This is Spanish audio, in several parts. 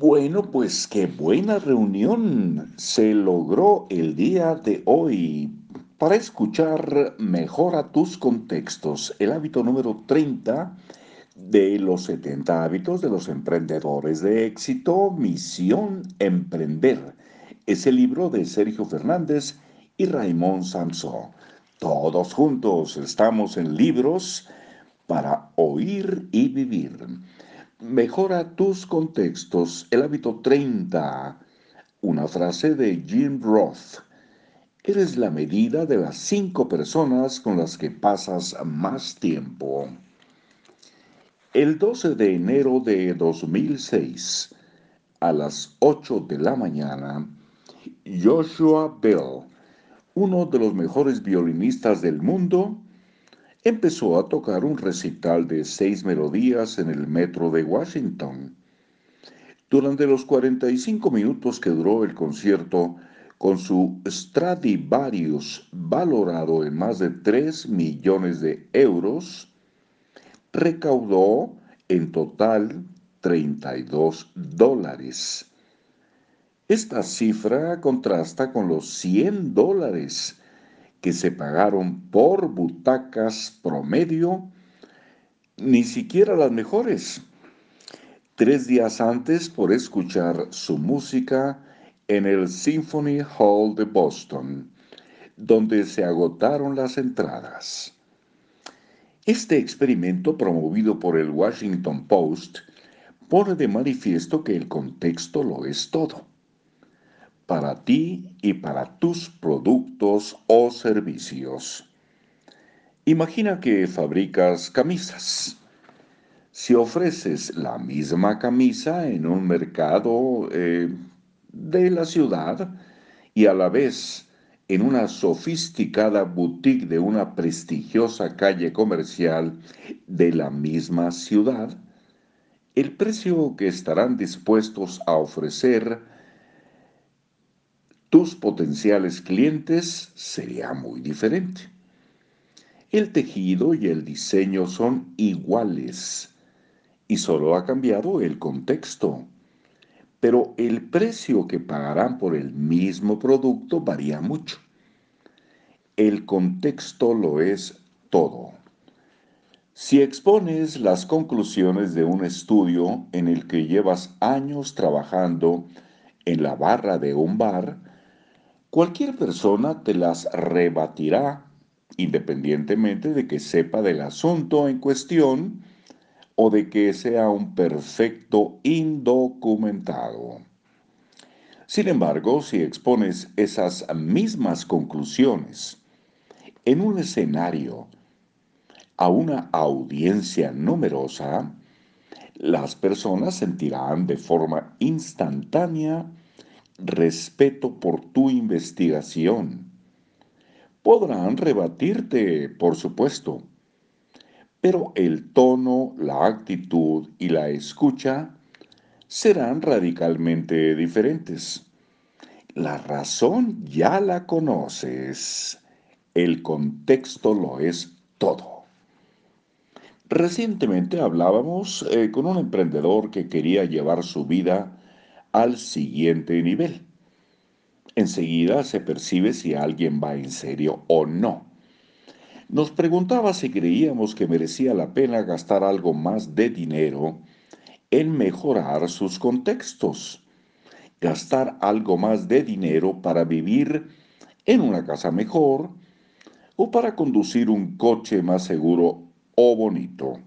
Bueno, pues qué buena reunión se logró el día de hoy para escuchar Mejora tus contextos, el hábito número 30 de los 70 hábitos de los emprendedores de éxito, Misión Emprender. Es el libro de Sergio Fernández y Raymond Samson. Todos juntos estamos en libros para oír y vivir. Mejora tus contextos. El hábito 30. Una frase de Jim Roth. Eres la medida de las cinco personas con las que pasas más tiempo. El 12 de enero de 2006, a las 8 de la mañana, Joshua Bell, uno de los mejores violinistas del mundo, empezó a tocar un recital de seis melodías en el metro de Washington. Durante los 45 minutos que duró el concierto, con su Stradivarius valorado en más de 3 millones de euros, recaudó en total 32 dólares. Esta cifra contrasta con los 100 dólares que se pagaron por butacas promedio, ni siquiera las mejores. Tres días antes por escuchar su música en el Symphony Hall de Boston, donde se agotaron las entradas. Este experimento promovido por el Washington Post pone de manifiesto que el contexto lo es todo para ti y para tus productos o servicios. Imagina que fabricas camisas. Si ofreces la misma camisa en un mercado eh, de la ciudad y a la vez en una sofisticada boutique de una prestigiosa calle comercial de la misma ciudad, el precio que estarán dispuestos a ofrecer tus potenciales clientes sería muy diferente. El tejido y el diseño son iguales y solo ha cambiado el contexto. Pero el precio que pagarán por el mismo producto varía mucho. El contexto lo es todo. Si expones las conclusiones de un estudio en el que llevas años trabajando en la barra de un bar, Cualquier persona te las rebatirá independientemente de que sepa del asunto en cuestión o de que sea un perfecto indocumentado. Sin embargo, si expones esas mismas conclusiones en un escenario a una audiencia numerosa, las personas sentirán de forma instantánea respeto por tu investigación. Podrán rebatirte, por supuesto, pero el tono, la actitud y la escucha serán radicalmente diferentes. La razón ya la conoces, el contexto lo es todo. Recientemente hablábamos eh, con un emprendedor que quería llevar su vida al siguiente nivel. Enseguida se percibe si alguien va en serio o no. Nos preguntaba si creíamos que merecía la pena gastar algo más de dinero en mejorar sus contextos, gastar algo más de dinero para vivir en una casa mejor o para conducir un coche más seguro o bonito.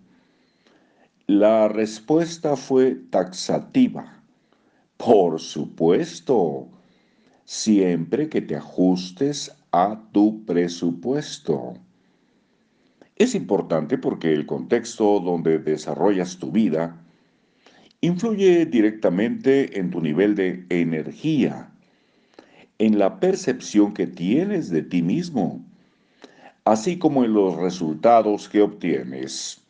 La respuesta fue taxativa. Por supuesto, siempre que te ajustes a tu presupuesto. Es importante porque el contexto donde desarrollas tu vida influye directamente en tu nivel de energía, en la percepción que tienes de ti mismo, así como en los resultados que obtienes.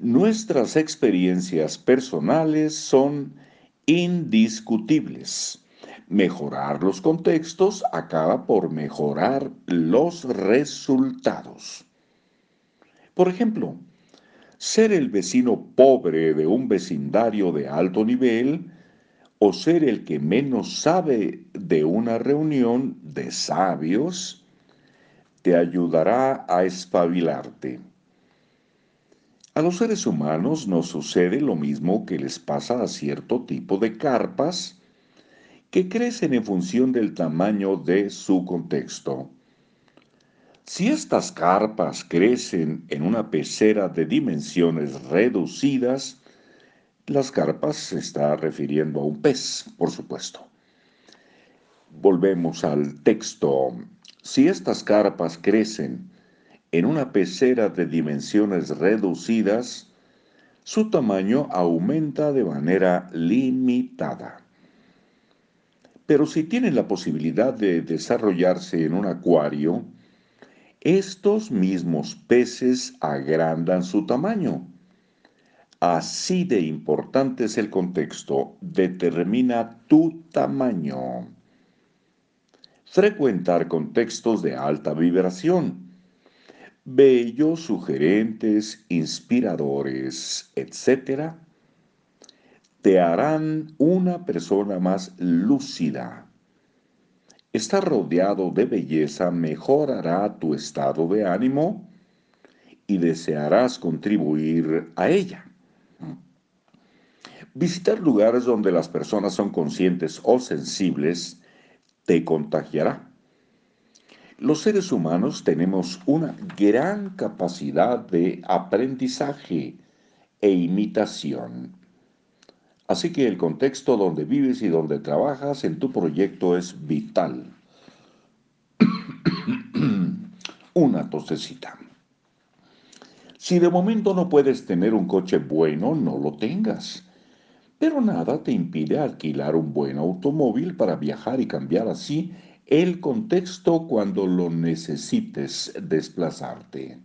Nuestras experiencias personales son indiscutibles. Mejorar los contextos acaba por mejorar los resultados. Por ejemplo, ser el vecino pobre de un vecindario de alto nivel o ser el que menos sabe de una reunión de sabios, te ayudará a espabilarte. A los seres humanos nos sucede lo mismo que les pasa a cierto tipo de carpas que crecen en función del tamaño de su contexto. Si estas carpas crecen en una pecera de dimensiones reducidas, las carpas se está refiriendo a un pez, por supuesto. Volvemos al texto. Si estas carpas crecen en una pecera de dimensiones reducidas, su tamaño aumenta de manera limitada. Pero si tienen la posibilidad de desarrollarse en un acuario, estos mismos peces agrandan su tamaño. Así de importante es el contexto, determina tu tamaño. Frecuentar contextos de alta vibración. Bellos, sugerentes, inspiradores, etc., te harán una persona más lúcida. Estar rodeado de belleza mejorará tu estado de ánimo y desearás contribuir a ella. Visitar lugares donde las personas son conscientes o sensibles te contagiará. Los seres humanos tenemos una gran capacidad de aprendizaje e imitación. Así que el contexto donde vives y donde trabajas en tu proyecto es vital. una tosecita. Si de momento no puedes tener un coche bueno, no lo tengas. Pero nada te impide alquilar un buen automóvil para viajar y cambiar así el contexto cuando lo necesites desplazarte.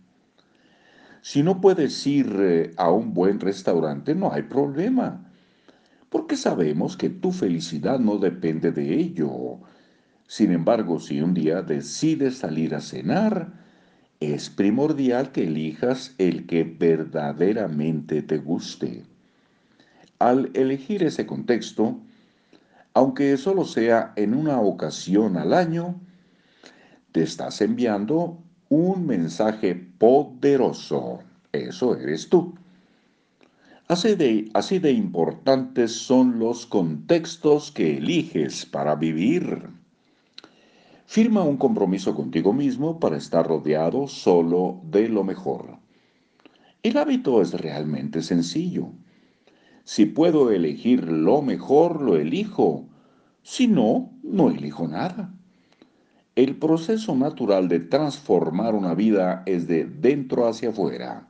Si no puedes ir eh, a un buen restaurante, no hay problema, porque sabemos que tu felicidad no depende de ello. Sin embargo, si un día decides salir a cenar, es primordial que elijas el que verdaderamente te guste. Al elegir ese contexto, aunque solo sea en una ocasión al año, te estás enviando un mensaje poderoso. Eso eres tú. Así de, así de importantes son los contextos que eliges para vivir. Firma un compromiso contigo mismo para estar rodeado solo de lo mejor. El hábito es realmente sencillo. Si puedo elegir lo mejor, lo elijo. Si no, no elijo nada. El proceso natural de transformar una vida es de dentro hacia afuera.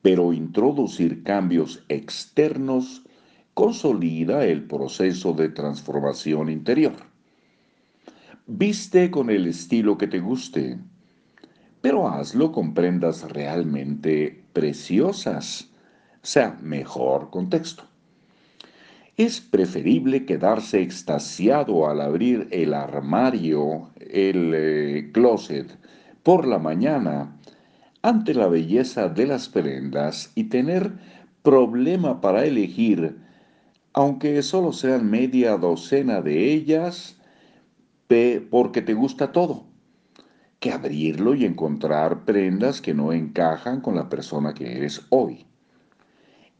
Pero introducir cambios externos consolida el proceso de transformación interior. Viste con el estilo que te guste, pero hazlo con prendas realmente preciosas sea mejor contexto. Es preferible quedarse extasiado al abrir el armario, el eh, closet, por la mañana ante la belleza de las prendas y tener problema para elegir, aunque solo sean media docena de ellas, porque te gusta todo, que abrirlo y encontrar prendas que no encajan con la persona que eres hoy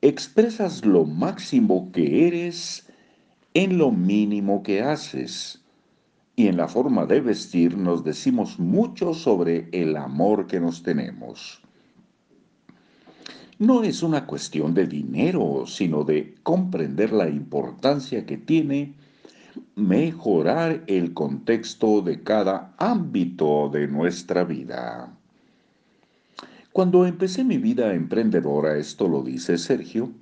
expresas lo máximo que eres en lo mínimo que haces. Y en la forma de vestir nos decimos mucho sobre el amor que nos tenemos. No es una cuestión de dinero, sino de comprender la importancia que tiene mejorar el contexto de cada ámbito de nuestra vida. Cuando empecé mi vida emprendedora, esto lo dice Sergio,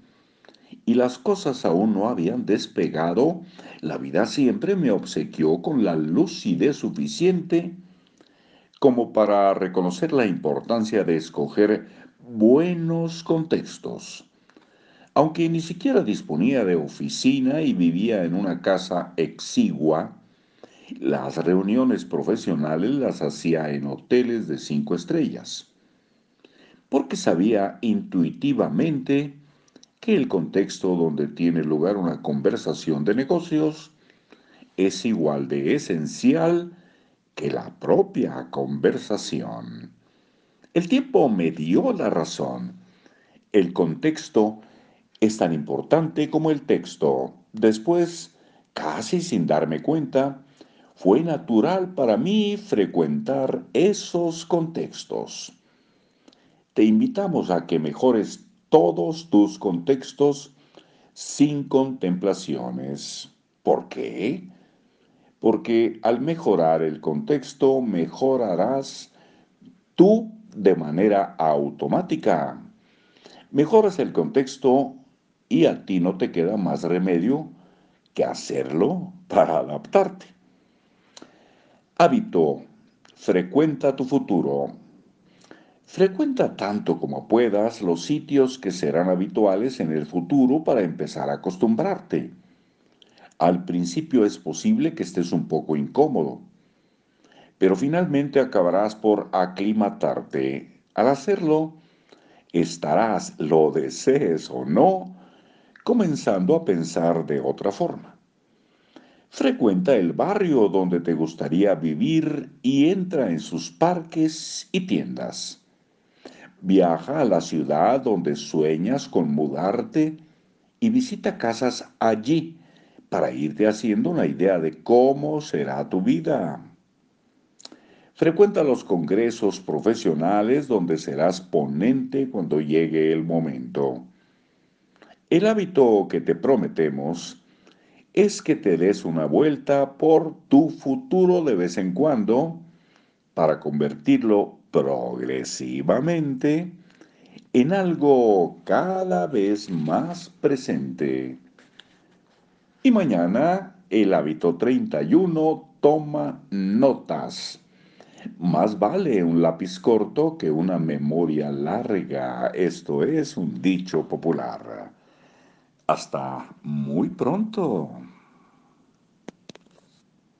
y las cosas aún no habían despegado, la vida siempre me obsequió con la lucidez suficiente como para reconocer la importancia de escoger buenos contextos. Aunque ni siquiera disponía de oficina y vivía en una casa exigua, las reuniones profesionales las hacía en hoteles de cinco estrellas. Porque sabía intuitivamente que el contexto donde tiene lugar una conversación de negocios es igual de esencial que la propia conversación. El tiempo me dio la razón. El contexto es tan importante como el texto. Después, casi sin darme cuenta, fue natural para mí frecuentar esos contextos. Te invitamos a que mejores todos tus contextos sin contemplaciones. ¿Por qué? Porque al mejorar el contexto, mejorarás tú de manera automática. Mejoras el contexto y a ti no te queda más remedio que hacerlo para adaptarte. Hábito. Frecuenta tu futuro. Frecuenta tanto como puedas los sitios que serán habituales en el futuro para empezar a acostumbrarte. Al principio es posible que estés un poco incómodo, pero finalmente acabarás por aclimatarte. Al hacerlo, estarás, lo desees o no, comenzando a pensar de otra forma. Frecuenta el barrio donde te gustaría vivir y entra en sus parques y tiendas. Viaja a la ciudad donde sueñas con mudarte y visita casas allí para irte haciendo una idea de cómo será tu vida. Frecuenta los congresos profesionales donde serás ponente cuando llegue el momento. El hábito que te prometemos es que te des una vuelta por tu futuro de vez en cuando para convertirlo progresivamente en algo cada vez más presente. Y mañana el hábito 31 toma notas. Más vale un lápiz corto que una memoria larga. Esto es un dicho popular. Hasta muy pronto.